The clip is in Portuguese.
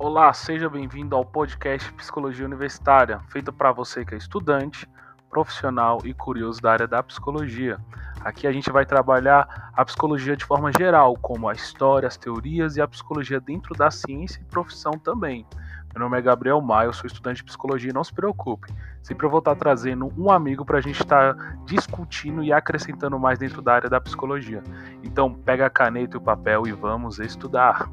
Olá, seja bem-vindo ao podcast Psicologia Universitária, feito para você que é estudante, profissional e curioso da área da psicologia. Aqui a gente vai trabalhar a psicologia de forma geral, como a história, as teorias e a psicologia dentro da ciência e profissão também. Meu nome é Gabriel Maia, eu sou estudante de psicologia e não se preocupe, sempre eu vou estar trazendo um amigo para a gente estar discutindo e acrescentando mais dentro da área da psicologia. Então, pega a caneta e o papel e vamos estudar.